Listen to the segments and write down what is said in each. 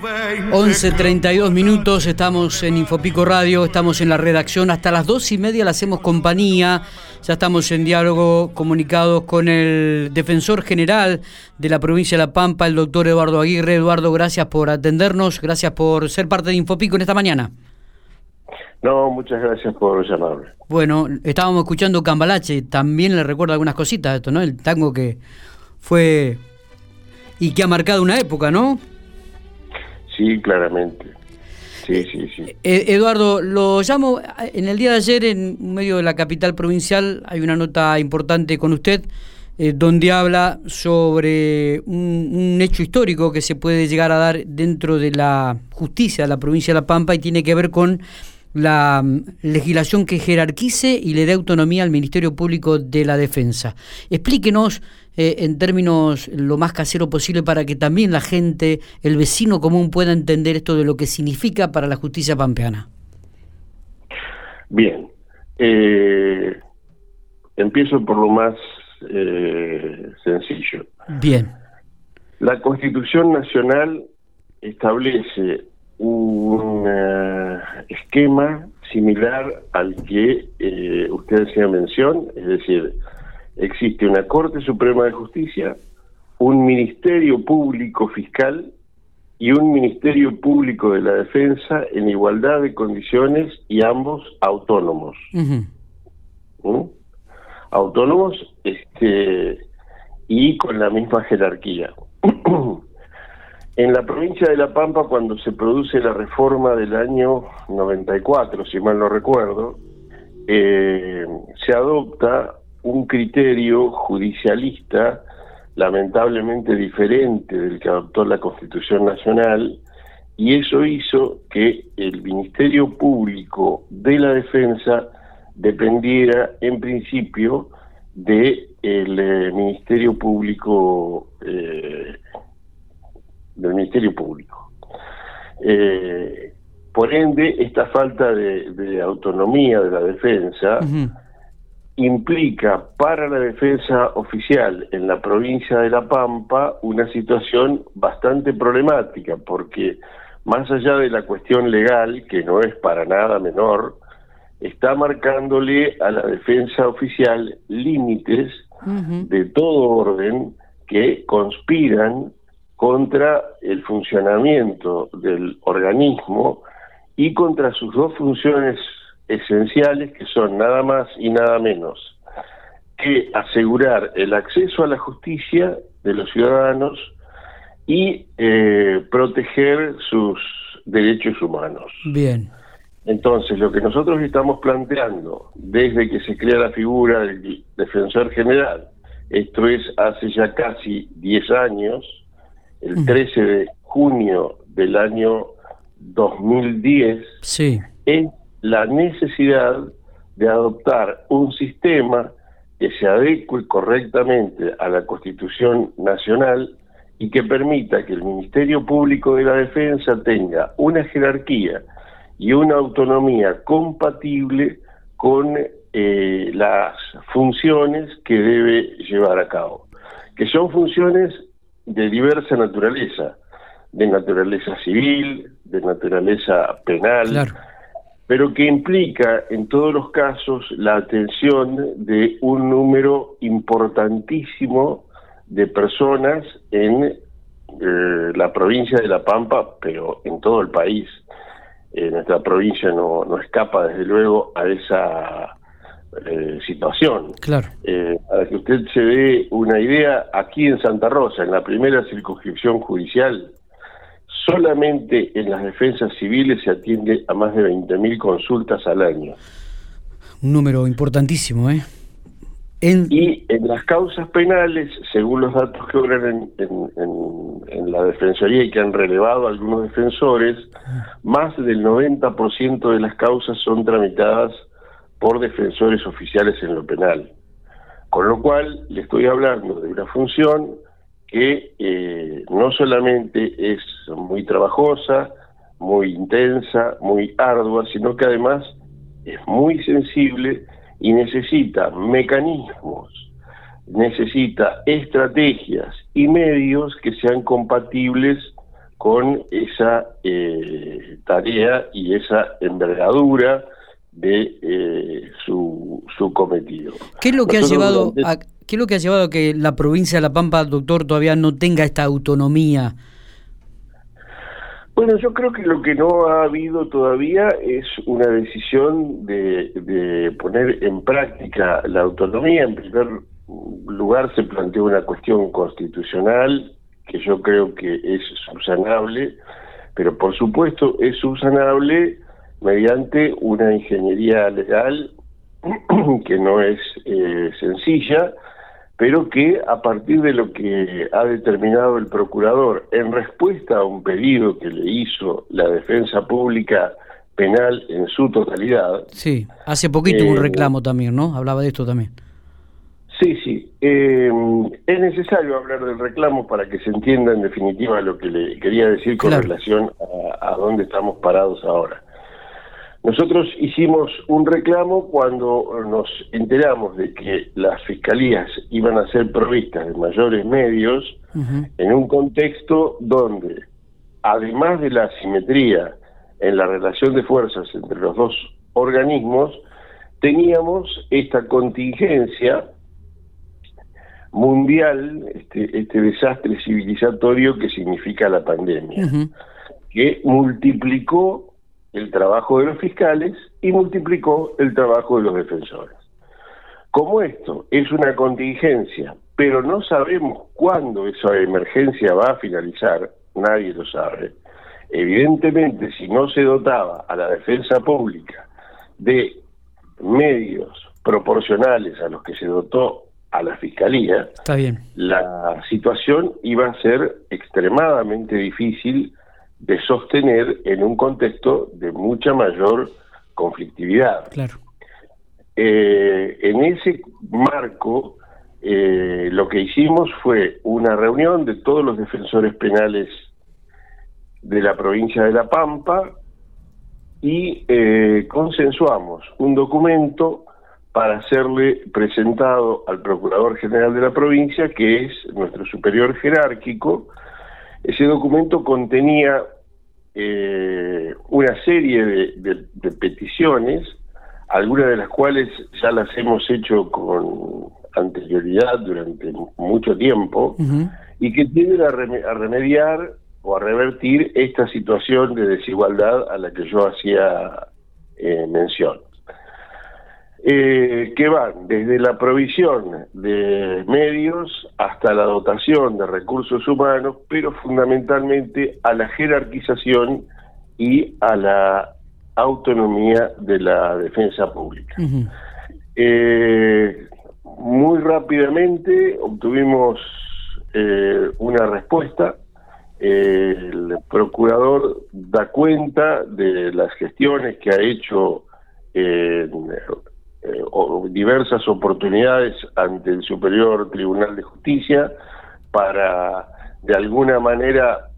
11.32 minutos, estamos en Infopico Radio, estamos en la redacción, hasta las dos y media le hacemos compañía, ya estamos en diálogo comunicados con el defensor general de la provincia de La Pampa, el doctor Eduardo Aguirre. Eduardo, gracias por atendernos, gracias por ser parte de Infopico en esta mañana. No, muchas gracias por llamarme. Bueno, estábamos escuchando Cambalache, también le recuerdo algunas cositas esto, ¿no? El tango que fue y que ha marcado una época, ¿no? Sí, claramente. Sí, sí, sí. Eh, Eduardo, lo llamo, en el día de ayer en medio de la capital provincial hay una nota importante con usted eh, donde habla sobre un, un, hecho histórico que se puede llegar a dar dentro de la justicia de la provincia de La Pampa y tiene que ver con la mm, legislación que jerarquice y le dé autonomía al Ministerio Público de la Defensa. Explíquenos eh, en términos lo más casero posible para que también la gente, el vecino común pueda entender esto de lo que significa para la justicia pampeana. Bien, eh, empiezo por lo más eh, sencillo. Bien. La Constitución Nacional establece un esquema similar al que eh, usted hacía mención, es decir, existe una Corte Suprema de Justicia, un Ministerio Público Fiscal y un Ministerio Público de la Defensa en igualdad de condiciones y ambos autónomos. ¿Mm? Autónomos este, y con la misma jerarquía. En la provincia de La Pampa, cuando se produce la reforma del año 94, si mal no recuerdo, eh, se adopta un criterio judicialista lamentablemente diferente del que adoptó la Constitución Nacional y eso hizo que el Ministerio Público de la Defensa dependiera en principio del eh, Ministerio Público del Ministerio Público. Eh, por ende, esta falta de, autonomía de la defensa implica para la defensa oficial en la provincia de La Pampa una situación bastante problemática, porque más allá de la cuestión legal, que no es para nada menor, está marcándole a la defensa oficial límites de todo orden que conspiran contra el funcionamiento del organismo y contra sus dos funciones esenciales que son nada más y nada menos que asegurar el acceso a la justicia de los ciudadanos y eh, proteger sus derechos humanos. Bien. Entonces, lo que nosotros estamos planteando desde que se crea la figura del defensor general, esto es hace ya casi 10 años, el 13 de junio del año 2010, sí. es la necesidad de adoptar un sistema que se adecue correctamente a la Constitución Nacional y que permita que el Ministerio Público de la Defensa tenga una jerarquía y una autonomía compatible con eh, las funciones que debe llevar a cabo, que son funciones de diversa naturaleza, de naturaleza civil, de naturaleza penal, pero que implica en todos los casos la atención de un número importantísimo de personas en eh, la provincia de La Pampa, pero en todo el país. Eh, nuestra provincia no, no escapa desde luego a esa eh, situación. Claro. Eh, para que usted se dé una idea, aquí en Santa Rosa, en la primera circunscripción judicial, solamente en las defensas civiles se atiende a más de 20.000 consultas al año. Un número importantísimo, ¿eh? Y en las causas penales, según los datos que obran en, la Defensoría y que han relevado algunos defensores, más del 90% de las causas son tramitadas por defensores oficiales en lo penal. Con lo cual, le estoy hablando de una función que eh, no solamente es muy trabajosa, muy intensa, muy ardua, sino que además es muy sensible y necesita mecanismos, necesita estrategias y medios que sean compatibles con esa eh, tarea y esa envergadura de eh, su, su cometido. ¿Qué es lo que ha llevado a, qué es lo que ha llevado a que la provincia de La Pampa, doctor, todavía no tenga esta autonomía? Bueno, yo creo que lo que no ha habido todavía es una decisión de, de poner en práctica la autonomía. En primer lugar, se planteó una cuestión constitucional que yo creo que es subsanable, pero por supuesto es subsanable mediante una ingeniería legal que no es eh, sencilla, pero que a partir de lo que ha determinado el procurador en respuesta a un pedido que le hizo la defensa pública penal en su totalidad. Sí, hace poquito un eh, reclamo también, ¿no? Hablaba de esto también. Sí, sí. Eh, es necesario hablar del reclamo para que se entienda en definitiva lo que le quería decir con relación a, dónde estamos parados ahora. Nosotros hicimos un reclamo cuando nos enteramos de que las fiscalías iban a ser provistas de mayores medios en un contexto donde, además de la asimetría en la relación de fuerzas entre los dos organismos, teníamos esta contingencia mundial este, este desastre civilizatorio que significa la pandemia, que multiplicó el trabajo de los fiscales y multiplicó el trabajo de los defensores. Como esto es una contingencia, pero no sabemos cuándo esa emergencia va a finalizar, nadie lo sabe, evidentemente si no se dotaba a la defensa pública de medios proporcionales a los que se dotó a la fiscalía, Está bien. la situación iba a ser extremadamente difícil de sostener en un contexto de mucha mayor conflictividad. Claro. Eh, en ese marco, eh, lo que hicimos fue una reunión de todos los defensores penales de la provincia de La Pampa y eh, consensuamos un documento para serle presentado al Procurador General de la provincia, que es nuestro superior jerárquico. Ese documento contenía eh, una serie de, peticiones, algunas de las cuales ya las hemos hecho con anterioridad durante mucho tiempo, y que tienden a, remediar o a revertir esta situación de desigualdad a la que yo hacía eh, mención eh, que van desde la provisión de medios hasta la dotación de recursos humanos, pero fundamentalmente a la jerarquización y a la autonomía de la defensa pública. eh, muy rápidamente obtuvimos eh, una respuesta. el procurador da cuenta de las gestiones que ha hecho eh, diversas oportunidades ante el Superior Tribunal de Justicia para de alguna manera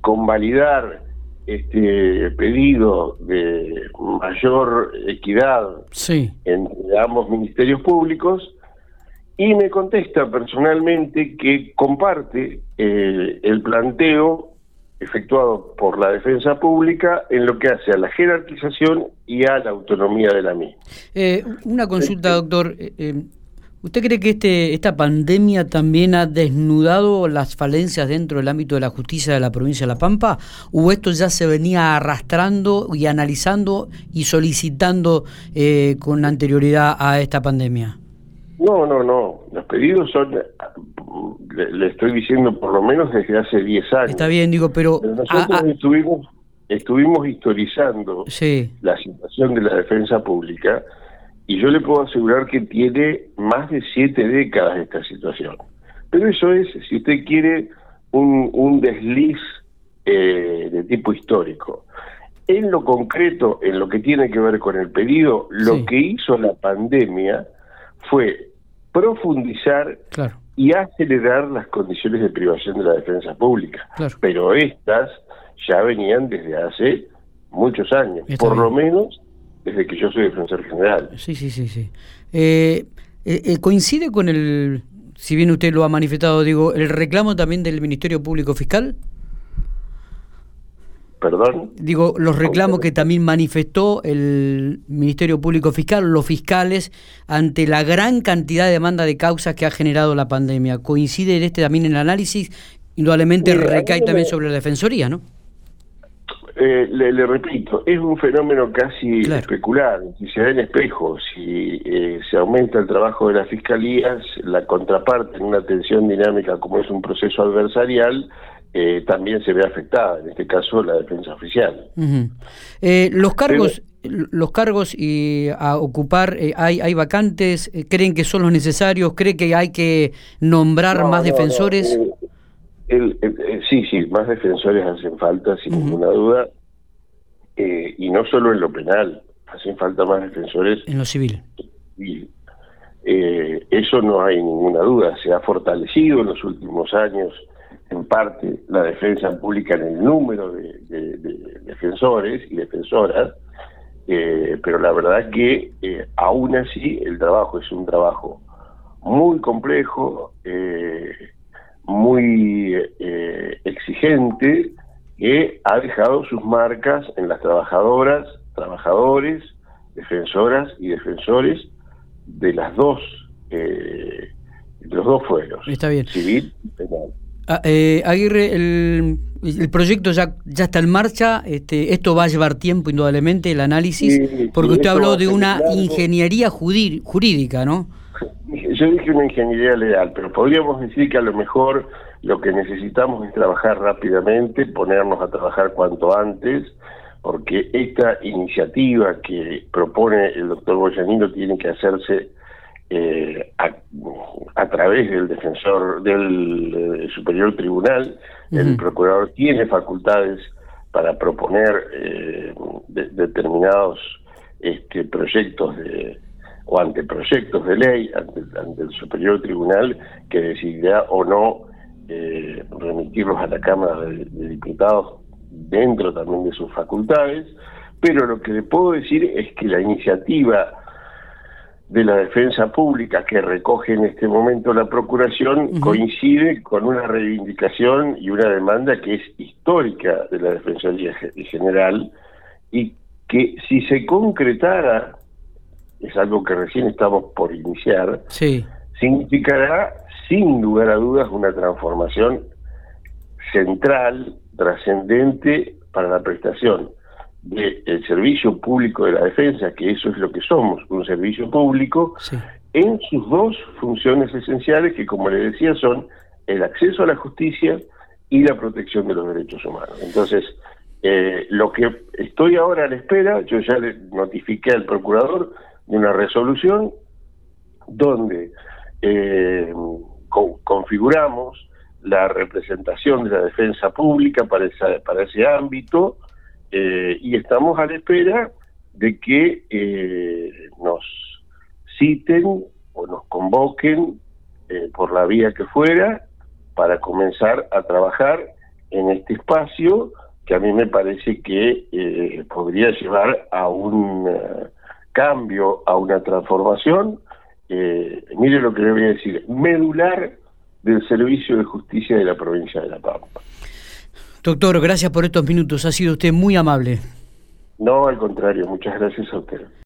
convalidar este pedido de mayor equidad entre ambos ministerios públicos y me contesta personalmente que comparte eh, el planteo efectuado por la defensa pública en lo que hace a la jerarquización y a la autonomía de la misma. Eh, una consulta, doctor. Eh, eh, ¿Usted cree que este, esta pandemia también ha desnudado las falencias dentro del ámbito de la justicia de la provincia de La Pampa? ¿O esto ya se venía arrastrando y analizando y solicitando con anterioridad a esta pandemia? No, no, no. Los pedidos son le, estoy diciendo por lo menos desde hace 10 años. Está bien, digo, pero... nosotros estuvimos estuvimos historizando la situación de la defensa pública y yo le puedo asegurar que tiene más de siete décadas esta situación. Pero eso es, si usted quiere, un, un desliz eh, de tipo histórico. En lo concreto, en lo que tiene que ver con el pedido, lo que hizo la pandemia fue profundizar claro y acelerar las condiciones de privación de la defensa pública. Pero estas ya venían desde hace muchos años, por lo menos desde que yo soy defensor general. Sí, sí, sí, sí. Eh, eh, eh, ¿Coincide con el, si bien usted lo ha manifestado, digo, el reclamo también del Ministerio Público Fiscal? Perdón. Digo, los reclamos que también manifestó el Ministerio Público Fiscal, los fiscales, ante la gran cantidad de demanda de causas que ha generado la pandemia. ¿Coincide en este también el análisis? Indudablemente recae también sobre la Defensoría, ¿no? Eh, le, repito, es un fenómeno casi especular, si se da en espejo, si eh, se aumenta el trabajo de las fiscalías, la contraparte en una tensión dinámica como es un proceso adversarial, eh, también se ve afectada, en este caso la defensa oficial. Eh, los cargos, los cargos y a ocupar, eh, hay, hay vacantes, creen que son los necesarios, cree que hay que nombrar más defensores. sí, sí, más defensores hacen falta, sin ninguna duda, y no solo en lo penal, hacen falta más defensores en lo civil. eso no hay ninguna duda, se ha fortalecido en los últimos años parte la defensa pública en el número de, defensores y defensoras, eh, pero la verdad que eh, aún así el trabajo es un trabajo muy complejo, eh, muy exigente, que ha dejado sus marcas en las trabajadoras, trabajadores, defensoras y defensores de las dos, de los dos fueros, Está bien. civil y penal. Ah, eh, Aguirre, el, proyecto ya, ya está en marcha, este, esto va a llevar tiempo indudablemente, el análisis, porque usted habló de una ingeniería jurídica, ¿no? Yo dije una ingeniería legal, pero podríamos decir que a lo mejor lo que necesitamos es trabajar rápidamente, ponernos a trabajar cuanto antes, porque esta iniciativa que propone el doctor Boyanino tiene que hacerse eh, a, través del defensor del eh, superior tribunal, el procurador tiene facultades para proponer eh, determinados este, proyectos de o anteproyectos de ley ante, el superior tribunal que decidirá o no remitirlos a la Cámara de Diputados dentro también de sus facultades, pero lo que le puedo decir es que la iniciativa de la defensa pública que recoge en este momento la Procuración coincide con una reivindicación y una demanda que es histórica de la Defensoría General y que si se concretara, es algo que recién estamos por iniciar, significará sin lugar a dudas una transformación central, trascendente para la prestación del servicio público de la defensa, que eso es lo que somos, un servicio público, en sus dos funciones esenciales, que como le decía son el acceso a la justicia y la protección de los derechos humanos. Entonces, eh, lo que estoy ahora a la espera, yo ya le notifiqué al procurador de una resolución donde eh, configuramos la representación de la defensa pública para, para ese ámbito, eh, y estamos a la espera de que eh, nos citen o nos convoquen eh, por la vía que fuera para comenzar a trabajar en este espacio que a mí me parece que podría llevar a un cambio, a una transformación. mire lo que le voy a decir, medular del Servicio de Justicia de la provincia de La Pampa. Doctor, gracias por estos minutos. Ha sido usted muy amable. No, al contrario, muchas gracias a usted.